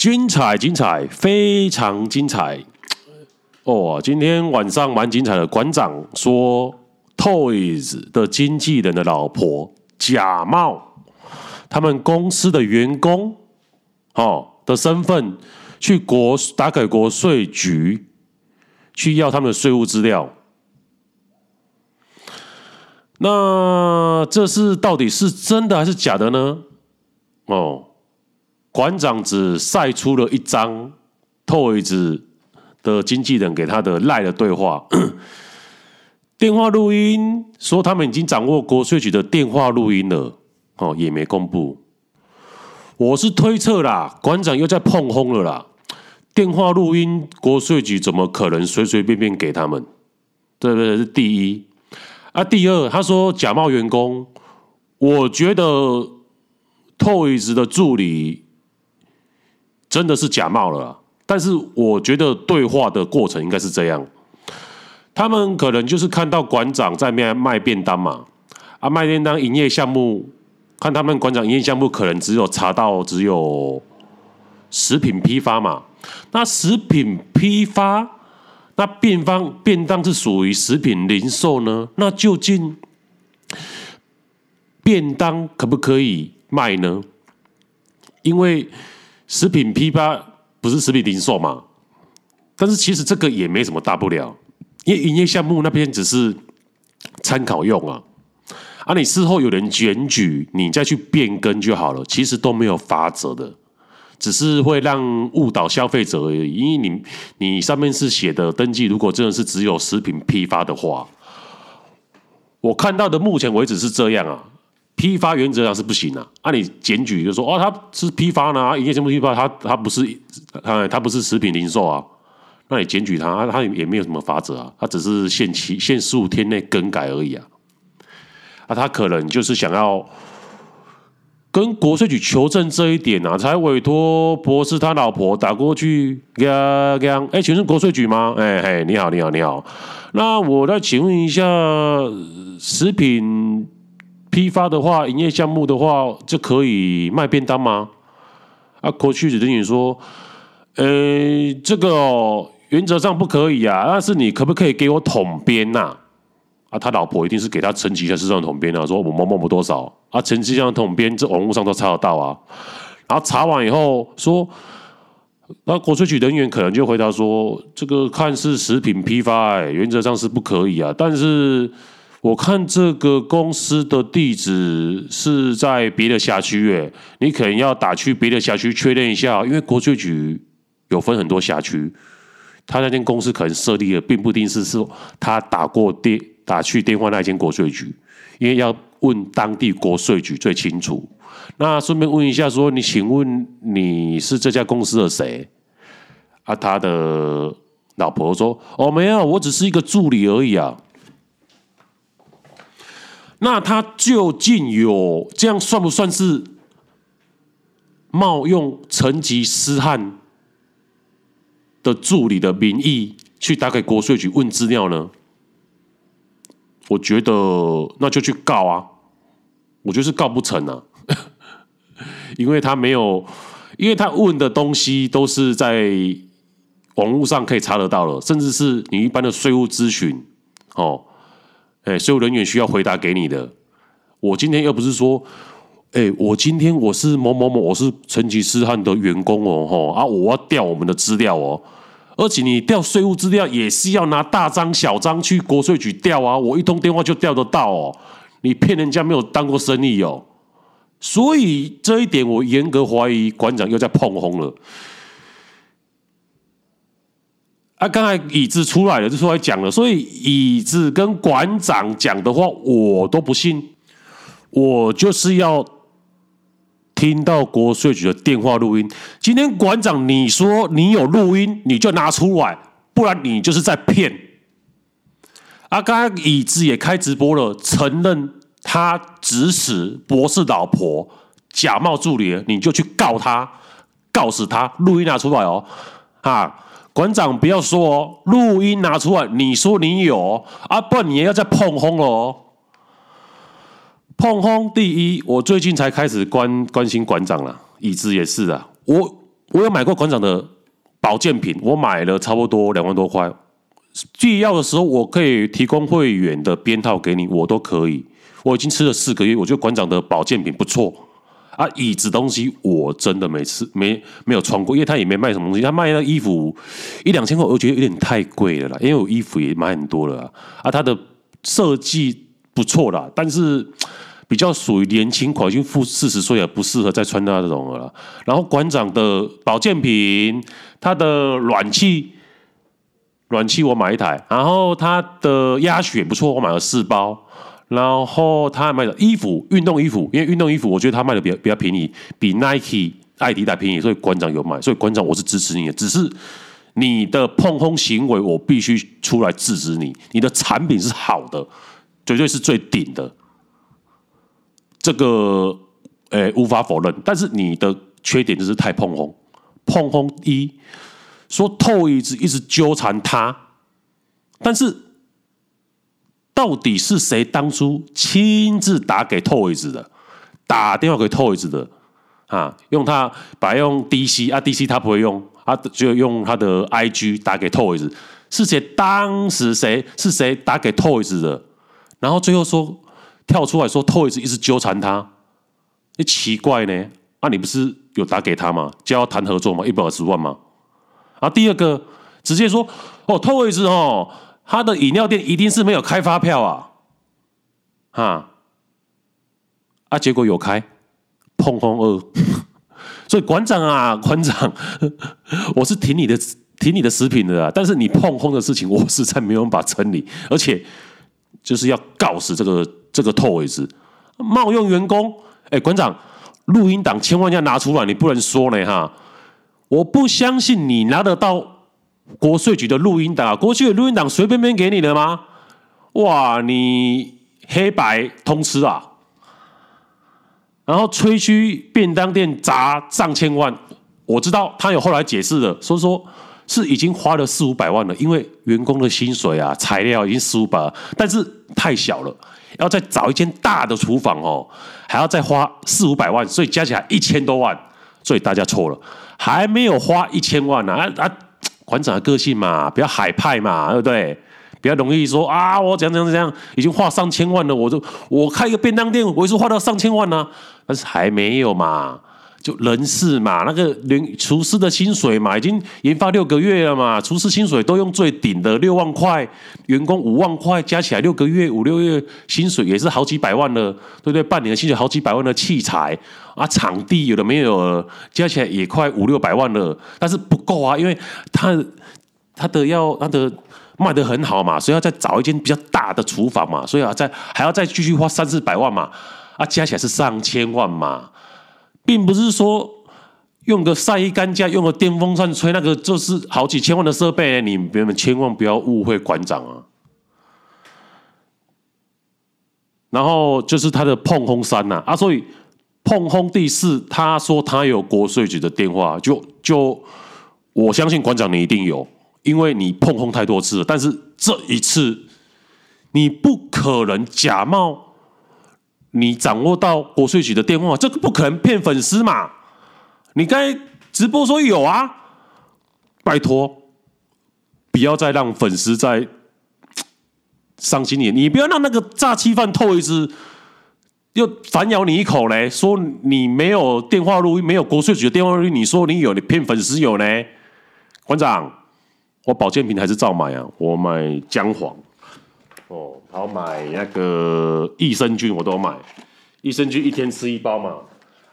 精彩，精彩，非常精彩哦！今天晚上蛮精彩的。馆长说，Toys 的经纪人的老婆假冒他们公司的员工哦的身份，去国打给国税局，去要他们的税务资料。那这是到底是真的还是假的呢？哦。馆长只晒出了一张 Toys 的经纪人给他的赖的对话，电话录音说他们已经掌握国税局的电话录音了，哦，也没公布。我是推测啦，馆长又在碰轰了啦。电话录音，国税局怎么可能随随便便给他们？对不对？是第一。啊，第二，他说假冒员工，我觉得 Toys 的助理。真的是假冒了，但是我觉得对话的过程应该是这样，他们可能就是看到馆长在卖卖便当嘛，啊，卖便当营业项目，看他们馆长营业项目可能只有查到只有食品批发嘛，那食品批发，那便方便当是属于食品零售呢？那究竟便当可不可以卖呢？因为食品批发不是食品零售嘛？但是其实这个也没什么大不了，因为营业项目那边只是参考用啊。啊，你事后有人检举，你再去变更就好了，其实都没有罚则的，只是会让误导消费者而已。因为你你上面是写的登记，如果真的是只有食品批发的话，我看到的目前为止是这样啊。批发原则上是不行的，啊，你检举就说哦，他是批发呢，营业项目批发，他他不是，他他不是食品零售啊，那你检举他，他也没有什么法则啊，他只是限期限十五天内更改而已啊，啊，他可能就是想要跟国税局求证这一点啊，才委托博士他老婆打过去，哎，请问国税局吗？哎嘿，你好，你好，你好，那我再请问一下食品。批发的话，营业项目的话，就可以卖便当吗？啊，国税局等于说，呃、欸，这个、哦、原则上不可以啊。但是你可不可以给我统编呐？啊，他老婆一定是给他陈吉祥市场统编啊，说我某某某多少啊，陈吉祥统编这网络上都查得到啊。然后查完以后说，那国税局人员可能就回答说，这个看似食品批发、欸，原则上是不可以啊，但是。我看这个公司的地址是在别的辖区，诶，你可能要打去别的辖区确认一下，因为国税局有分很多辖区，他那间公司可能设立的并不一定是说他打过电打去电话那间国税局，因为要问当地国税局最清楚。那顺便问一下，说你请问你是这家公司的谁？啊，他的老婆说：哦，没有，我只是一个助理而已啊。那他究竟有这样算不算是冒用成吉思汗的助理的名义去打给国税局问资料呢？我觉得那就去告啊！我觉得是告不成啊，因为他没有，因为他问的东西都是在网络上可以查得到了，甚至是你一般的税务咨询哦。哎，税务人员需要回答给你的。我今天又不是说，哎，我今天我是某某某，我是成吉思汗的员工哦，吼啊，我要调我们的资料哦。而且你调税务资料也是要拿大张小张去国税局调啊，我一通电话就调得到哦。你骗人家没有当过生意哦，所以这一点我严格怀疑馆长又在碰红了。啊，刚才椅子出来了，就出来讲了，所以椅子跟馆长讲的话，我都不信。我就是要听到国税局的电话录音。今天馆长，你说你有录音，你就拿出来，不然你就是在骗。啊，刚才椅子也开直播了，承认他指使博士老婆假冒助理，你就去告他，告死他，录音拿出来哦，啊。馆长，不要说哦，录音拿出来，你说你有啊，不然你也要再碰轰了哦。碰轰第一，我最近才开始关关心馆长了，椅子也是啊。我我有买过馆长的保健品，我买了差不多两万多块。必要的时候，我可以提供会员的编套给你，我都可以。我已经吃了四个月，我觉得馆长的保健品不错啊。椅子东西我真的没吃，没没有穿过，因为他也没卖什么东西。他卖那衣服一两千块，我觉得有点太贵了啦。因为我衣服也买很多了啊，啊他的设计不错啦，但是比较属于年轻款，已经负四十岁了，不适合再穿那种了。然后馆长的保健品，他的暖气。暖气我买一台，然后它的鸭血不错，我买了四包。然后他还卖的衣服，运动衣服，因为运动衣服我觉得他卖的比较比较便宜，比 Nike、爱迪达便宜，所以馆长有买。所以馆长我是支持你的，只是你的碰轰行为，我必须出来制止你。你的产品是好的，绝对是最顶的，这个诶无法否认。但是你的缺点就是太碰轰，碰轰一。说透一直一直纠缠他，但是到底是谁当初亲自打给 Toys 的？打电话给 Toys 的啊？用他把用 DC 啊，DC 他不会用啊，就用他的 IG 打给 Toys。是谁？当时谁是谁打给 Toys 的？然后最后说跳出来说 Toys 一直纠缠他，你奇怪呢？啊，你不是有打给他吗？就要谈合作吗？一百二十万吗？啊，第二个直接说哦，Toys 哦，他的饮料店一定是没有开发票啊，哈，啊，结果有开，碰轰二，所以馆长啊，馆长，我是挺你的，挺你的食品的啊，但是你碰轰的事情，我实在没有办法撑你，而且就是要告死这个这个 Toys，冒用员工，哎，馆长，录音档千万要拿出来，你不能说呢，哈。我不相信你拿得到国税局的录音档啊，国税局录音档随便便给你的吗？哇，你黑白通吃啊！然后吹嘘便当店砸上千万，我知道他有后来解释的，所以说是已经花了四五百万了，因为员工的薪水啊、材料已经四五百万，但是太小了，要再找一间大的厨房哦，还要再花四五百万，所以加起来一千多万，所以大家错了。还没有花一千万呢啊啊！馆长的个性嘛，比较海派嘛，对不对？比较容易说啊，我怎样怎样怎样，已经花上千万了，我就我开一个便当店，我也是花到上千万呢，但是还没有嘛。就人事嘛，那个连厨师的薪水嘛，已经研发六个月了嘛，厨师薪水都用最顶的六万块，员工五万块，加起来六个月五六月薪水也是好几百万了，对不对？半年的薪水好几百万的器材啊，场地有的没有，加起来也快五六百万了，但是不够啊，因为他他的要他的卖得很好嘛，所以要再找一间比较大的厨房嘛，所以啊再还要再继续花三四百万嘛，啊加起来是上千万嘛。并不是说用个晒衣杆架，用个电风扇吹，那个就是好几千万的设备，你们千万不要误会馆长啊。然后就是他的碰轰三呐啊，所以碰轰第四，他说他有国税局的电话，就就我相信馆长你一定有，因为你碰轰太多次了。但是这一次你不可能假冒。你掌握到国税局的电话，这个不可能骗粉丝嘛？你刚才直播说有啊，拜托，不要再让粉丝再伤心点，你不要让那个诈欺犯 Toys 又反咬你一口嘞，说你没有电话录音，没有国税局的电话录音，你说你有，你骗粉丝有呢？馆长，我保健品还是照买啊，我买姜黄。哦，然后买那个益生菌，我都买。益生菌一天吃一包嘛，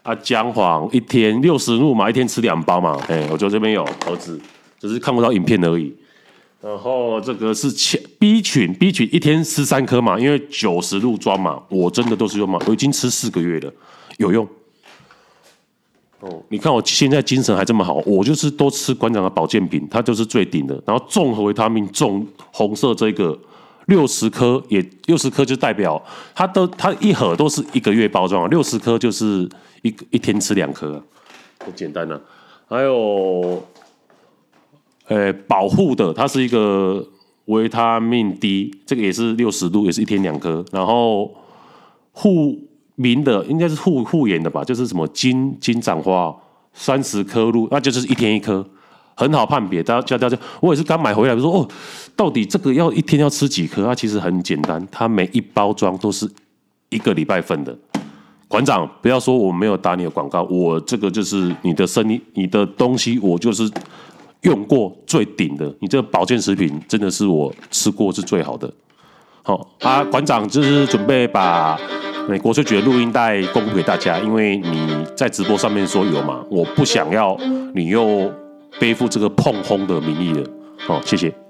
啊，姜黄一天六十入嘛，一天吃两包嘛。哎，我就这边有盒子，只是看不到影片而已。然后这个是前 B 群，B 群一天吃三颗嘛，因为九十入装嘛，我真的都是用嘛，我已经吃四个月了，有用。哦，你看我现在精神还这么好，我就是多吃馆长的保健品，它就是最顶的。然后综合维他命，重红色这个。六十颗也六十颗就代表它都它一盒都是一个月包装，六十颗就是一一天吃两颗，很简单啊。还有，呃，保护的，它是一个维他命 D，这个也是六十度，也是一天两颗。然后护明的应该是护护眼的吧，就是什么金金盏花三十颗入，那就是一天一颗，很好判别。大家教大家，我也是刚买回来，就说哦，到底这个要一天要吃几颗？它其实很简单，它每一包装都是一个礼拜份的。馆长，不要说我没有打你的广告，我这个就是你的生意，你的东西，我就是用过最顶的。你这个保健食品真的是我吃过是最好的。好啊，馆长就是准备把美国税局的录音带公布给大家，因为你在直播上面说有嘛，我不想要你又背负这个碰轰的名义的。好，谢谢。